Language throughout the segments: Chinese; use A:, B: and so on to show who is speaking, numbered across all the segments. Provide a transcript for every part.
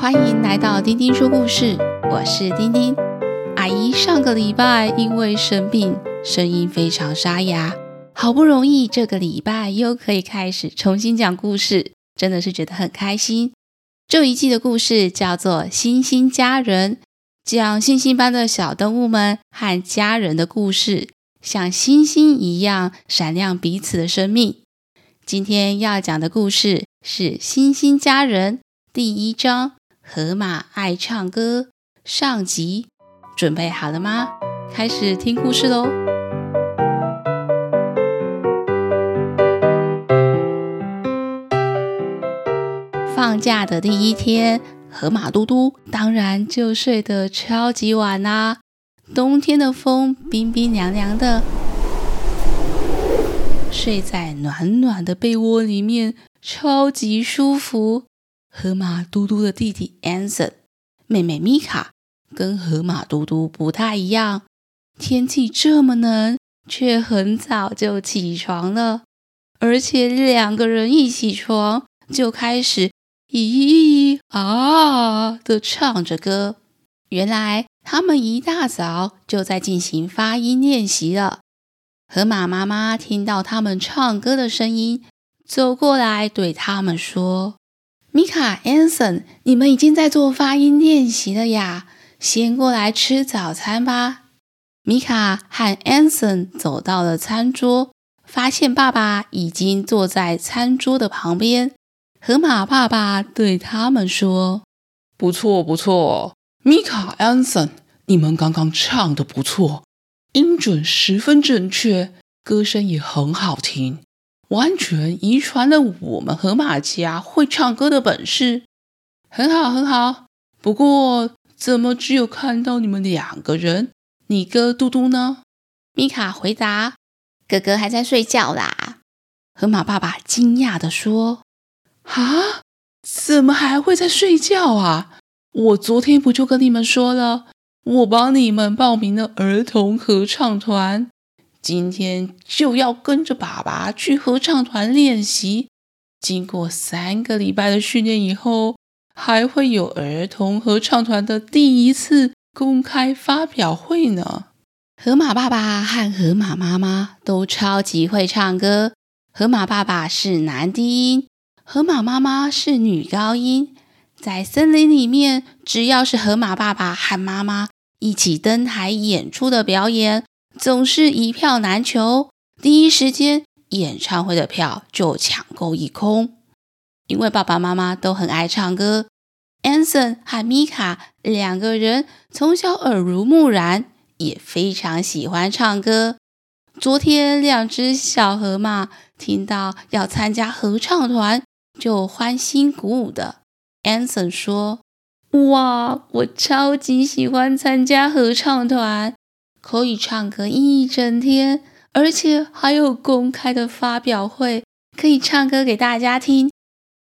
A: 欢迎来到丁丁说故事，我是丁丁。阿姨上个礼拜因为生病，声音非常沙哑，好不容易这个礼拜又可以开始重新讲故事，真的是觉得很开心。这一季的故事叫做《星星家人》，讲星星般的小动物们和家人的故事，像星星一样闪亮彼此的生命。今天要讲的故事是《星星家人》第一章《河马爱唱歌》上集，准备好了吗？开始听故事喽！放假的第一天，河马嘟嘟当然就睡得超级晚啦。冬天的风冰冰凉凉的。睡在暖暖的被窝里面，超级舒服。河马嘟嘟的弟弟 Anson，妹妹米卡，跟河马嘟嘟不太一样。天气这么冷，却很早就起床了，而且两个人一起床就开始咿啊的唱着歌。原来他们一大早就在进行发音练习了。河马妈妈听到他们唱歌的声音，走过来对他们说：“米卡、安森，你们已经在做发音练习了呀，先过来吃早餐吧。”米卡和安森走到了餐桌，发现爸爸已经坐在餐桌的旁边。河马爸爸对他们说：“
B: 不错，不错，米卡、安森，你们刚刚唱的不错。”音准十分正确，歌声也很好听，完全遗传了我们河马家会唱歌的本事。很好，很好。不过，怎么只有看到你们两个人？你哥嘟嘟呢？
A: 米卡回答：“哥哥还在睡觉啦。”河马爸爸惊讶地说：“
B: 啊，怎么还会在睡觉啊？我昨天不就跟你们说了？”我帮你们报名了儿童合唱团，今天就要跟着爸爸去合唱团练习。经过三个礼拜的训练以后，还会有儿童合唱团的第一次公开发表会呢。
A: 河马爸爸和河马妈妈都超级会唱歌。河马爸爸是男低音，河马妈妈是女高音。在森林里面，只要是河马爸爸和妈妈一起登台演出的表演，总是一票难求。第一时间，演唱会的票就抢购一空。因为爸爸妈妈都很爱唱歌，Anson 和米卡两个人从小耳濡目染，也非常喜欢唱歌。昨天，两只小河马听到要参加合唱团，就欢欣鼓舞的。Anson 说：“哇，我超级喜欢参加合唱团，可以唱歌一整天，而且还有公开的发表会，可以唱歌给大家听。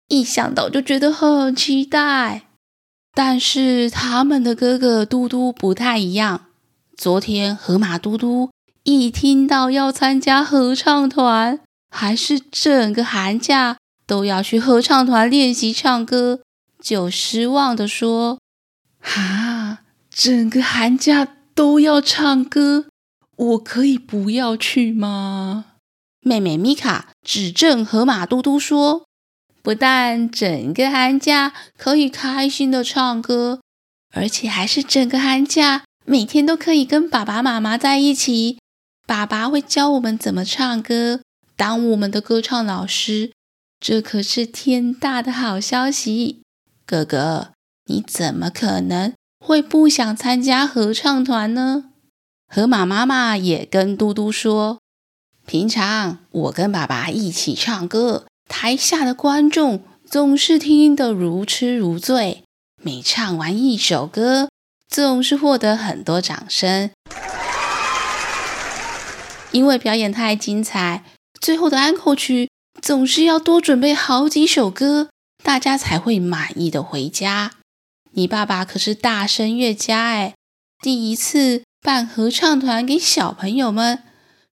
A: 一想到就觉得很期待。但是他们的哥哥嘟嘟不太一样。昨天河马嘟嘟一听到要参加合唱团，还是整个寒假都要去合唱团练习唱歌。”就失望地说：“
B: 哈，整个寒假都要唱歌，我可以不要去吗？”
A: 妹妹米卡指正河马嘟嘟说：“不但整个寒假可以开心的唱歌，而且还是整个寒假每天都可以跟爸爸妈妈在一起。爸爸会教我们怎么唱歌，当我们的歌唱老师。这可是天大的好消息！”哥哥，你怎么可能会不想参加合唱团呢？河马妈妈也跟嘟嘟说：“平常我跟爸爸一起唱歌，台下的观众总是听得如痴如醉。每唱完一首歌，总是获得很多掌声。因为表演太精彩，最后的安可曲总是要多准备好几首歌。”大家才会满意的回家。你爸爸可是大声乐家哎，第一次办合唱团给小朋友们，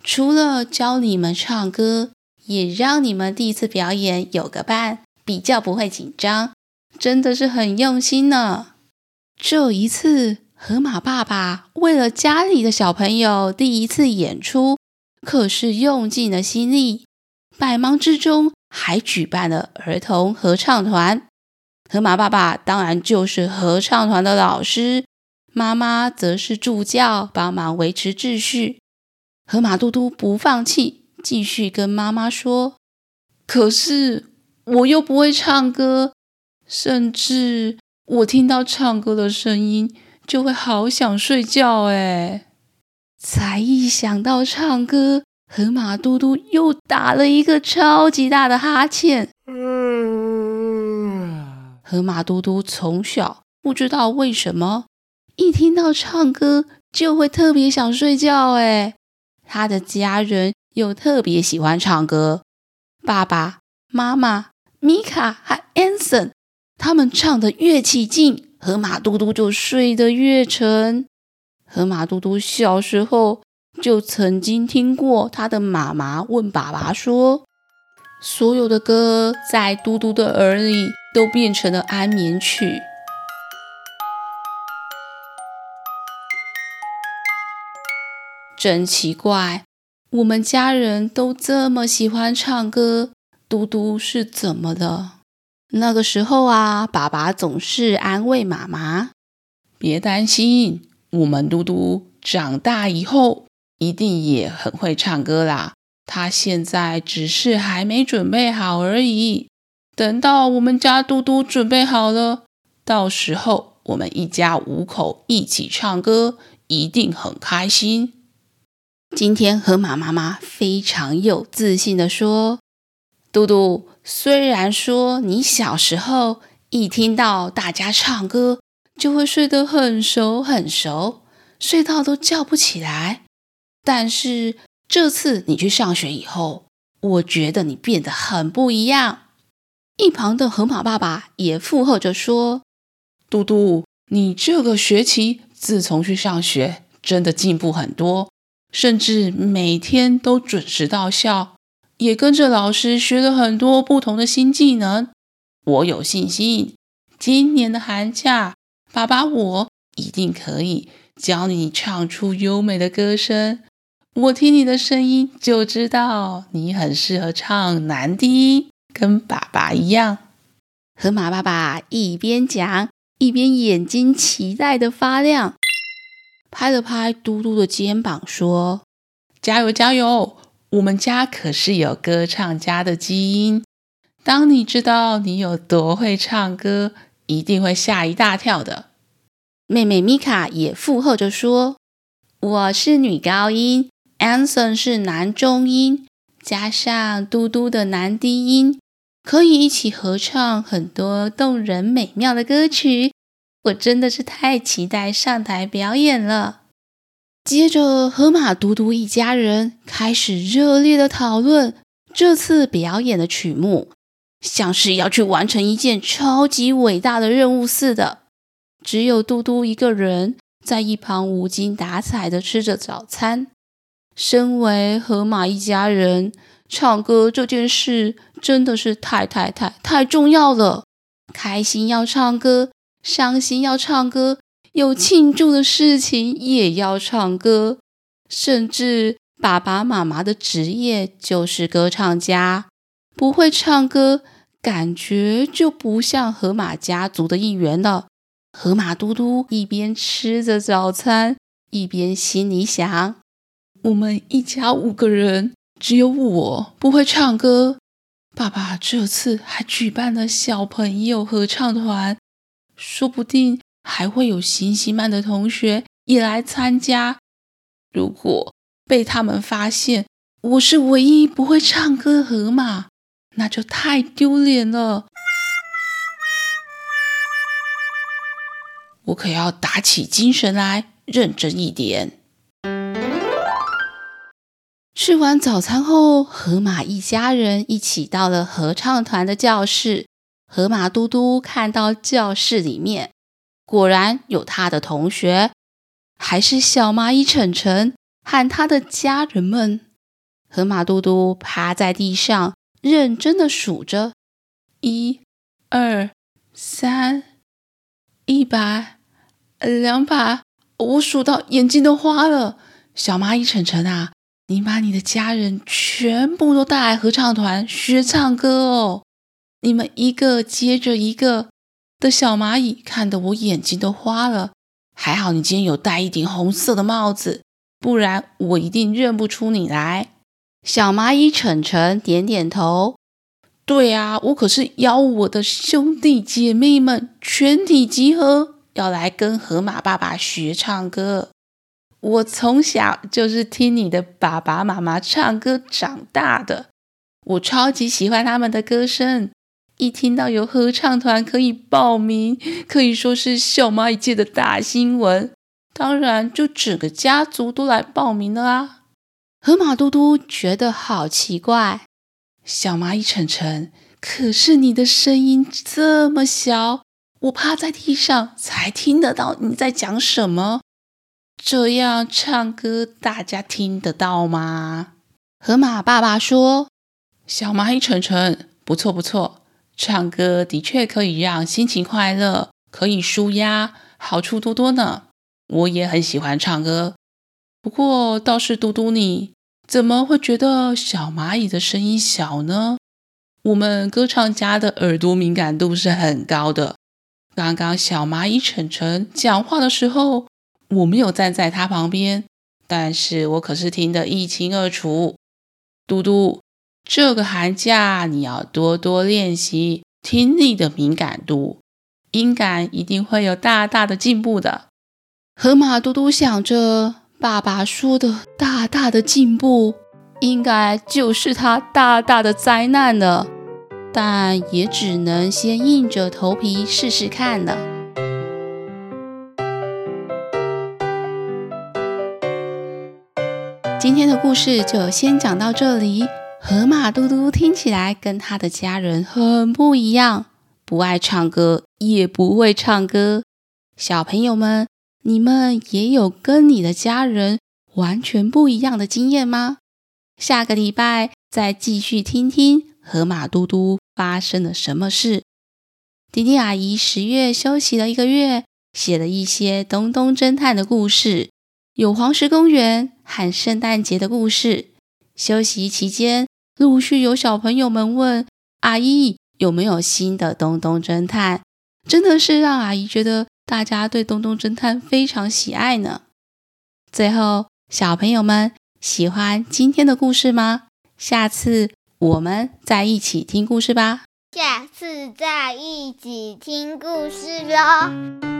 A: 除了教你们唱歌，也让你们第一次表演有个伴，比较不会紧张。真的是很用心呢。这一次，河马爸爸为了家里的小朋友第一次演出，可是用尽了心力，百忙之中还举办了儿童合唱团。河马爸爸当然就是合唱团的老师，妈妈则是助教，帮忙维持秩序。河马嘟嘟不放弃，继续跟妈妈说：“
B: 可是我又不会唱歌，甚至我听到唱歌的声音就会好想睡觉。”哎，
A: 才一想到唱歌，河马嘟嘟又打了一个超级大的哈欠。河马嘟嘟从小不知道为什么，一听到唱歌就会特别想睡觉。哎，他的家人又特别喜欢唱歌，爸爸妈妈、米卡和安森，他们唱得越起劲，河马嘟嘟就睡得越沉。河马嘟嘟小时候就曾经听过他的妈妈问爸爸说：“所有的歌在嘟嘟的耳里。”都变成了安眠曲，真奇怪！我们家人都这么喜欢唱歌，嘟嘟是怎么的？那个时候啊，爸爸总是安慰妈妈：“
B: 别担心，我们嘟嘟长大以后一定也很会唱歌啦。他现在只是还没准备好而已。”等到我们家嘟嘟准备好了，到时候我们一家五口一起唱歌，一定很开心。
A: 今天河马妈妈非常有自信的说：“嘟嘟，虽然说你小时候一听到大家唱歌就会睡得很熟很熟，睡到都叫不起来，但是这次你去上学以后，我觉得你变得很不一样。”一旁的河马爸爸也附和着说：“
B: 嘟嘟，你这个学期自从去上学，真的进步很多，甚至每天都准时到校，也跟着老师学了很多不同的新技能。我有信心，今年的寒假，爸爸我一定可以教你唱出优美的歌声。我听你的声音就知道，你很适合唱男低音。”跟爸爸一样，
A: 河马爸爸一边讲，一边眼睛期待的发亮，拍了拍嘟嘟的肩膀，说：“
B: 加油，加油！我们家可是有歌唱家的基因。当你知道你有多会唱歌，一定会吓一大跳的。”
A: 妹妹米卡也附和着说：“我是女高音，，Anson 是男中音，加上嘟嘟的男低音。”可以一起合唱很多动人美妙的歌曲，我真的是太期待上台表演了。接着，河马嘟嘟一家人开始热烈的讨论这次表演的曲目，像是要去完成一件超级伟大的任务似的。只有嘟嘟一个人在一旁无精打采的吃着早餐。身为河马一家人，唱歌这件事真的是太太太太重要了。开心要唱歌，伤心要唱歌，有庆祝的事情也要唱歌。甚至爸爸妈妈的职业就是歌唱家，不会唱歌，感觉就不像河马家族的一员了。河马嘟嘟一边吃着早餐，一边心里想：
B: 我们一家五个人。只有我不会唱歌。爸爸这次还举办了小朋友合唱团，说不定还会有星星曼的同学也来参加。如果被他们发现我是唯一不会唱歌的河马，那就太丢脸了。我可要打起精神来，认真一点。
A: 吃完早餐后，河马一家人一起到了合唱团的教室。河马嘟嘟看到教室里面，果然有他的同学，还是小蚂蚁晨晨和他的家人们。河马嘟嘟趴在地上，认真的数着：一、二、三，一百，两百，我数到眼睛都花了。小蚂蚁晨晨啊，你把你的家人全部都带来合唱团学唱歌哦。你们一个接着一个的小蚂蚁，看得我眼睛都花了。还好你今天有戴一顶红色的帽子，不然我一定认不出你来。
C: 小蚂蚁晨晨点点头。
A: 对啊，我可是邀我的兄弟姐妹们全体集合，要来跟河马爸爸学唱歌。我从小就是听你的爸爸妈妈唱歌长大的，我超级喜欢他们的歌声。一听到有合唱团可以报名，可以说是小蚂蚁界的大新闻。当然，就整个家族都来报名了啊！
C: 河马嘟嘟觉得好奇怪。
A: 小蚂蚁晨晨，可是你的声音这么小，我趴在地上才听得到你在讲什么。这样唱歌，大家听得到吗？
C: 河马爸爸说：“
A: 小蚂蚁晨晨，不错不错，唱歌的确可以让心情快乐，可以舒压，好处多多呢。我也很喜欢唱歌，不过倒是嘟嘟你。”怎么会觉得小蚂蚁的声音小呢？我们歌唱家的耳朵敏感度是很高的。刚刚小蚂蚁晨晨讲话的时候，我没有站在他旁边，但是我可是听得一清二楚。嘟嘟，这个寒假你要多多练习听力的敏感度，音感一定会有大大的进步的。
C: 河马嘟嘟想着。爸爸说的大大的进步，应该就是他大大的灾难了，但也只能先硬着头皮试试看了。今天的故事就先讲到这里。河马嘟嘟听起来跟他的家人很不一样，不爱唱歌，也不会唱歌。小朋友们。你们也有跟你的家人完全不一样的经验吗？下个礼拜再继续听听河马嘟嘟发生了什么事。迪迪阿姨十月休息了一个月，写了一些东东侦探的故事，有黄石公园和圣诞节的故事。休息期间，陆续有小朋友们问阿姨有没有新的东东侦探，真的是让阿姨觉得。大家对东东侦探非常喜爱呢。最后，小朋友们喜欢今天的故事吗？下次我们再一起听故事吧。
D: 下次再一起听故事喽。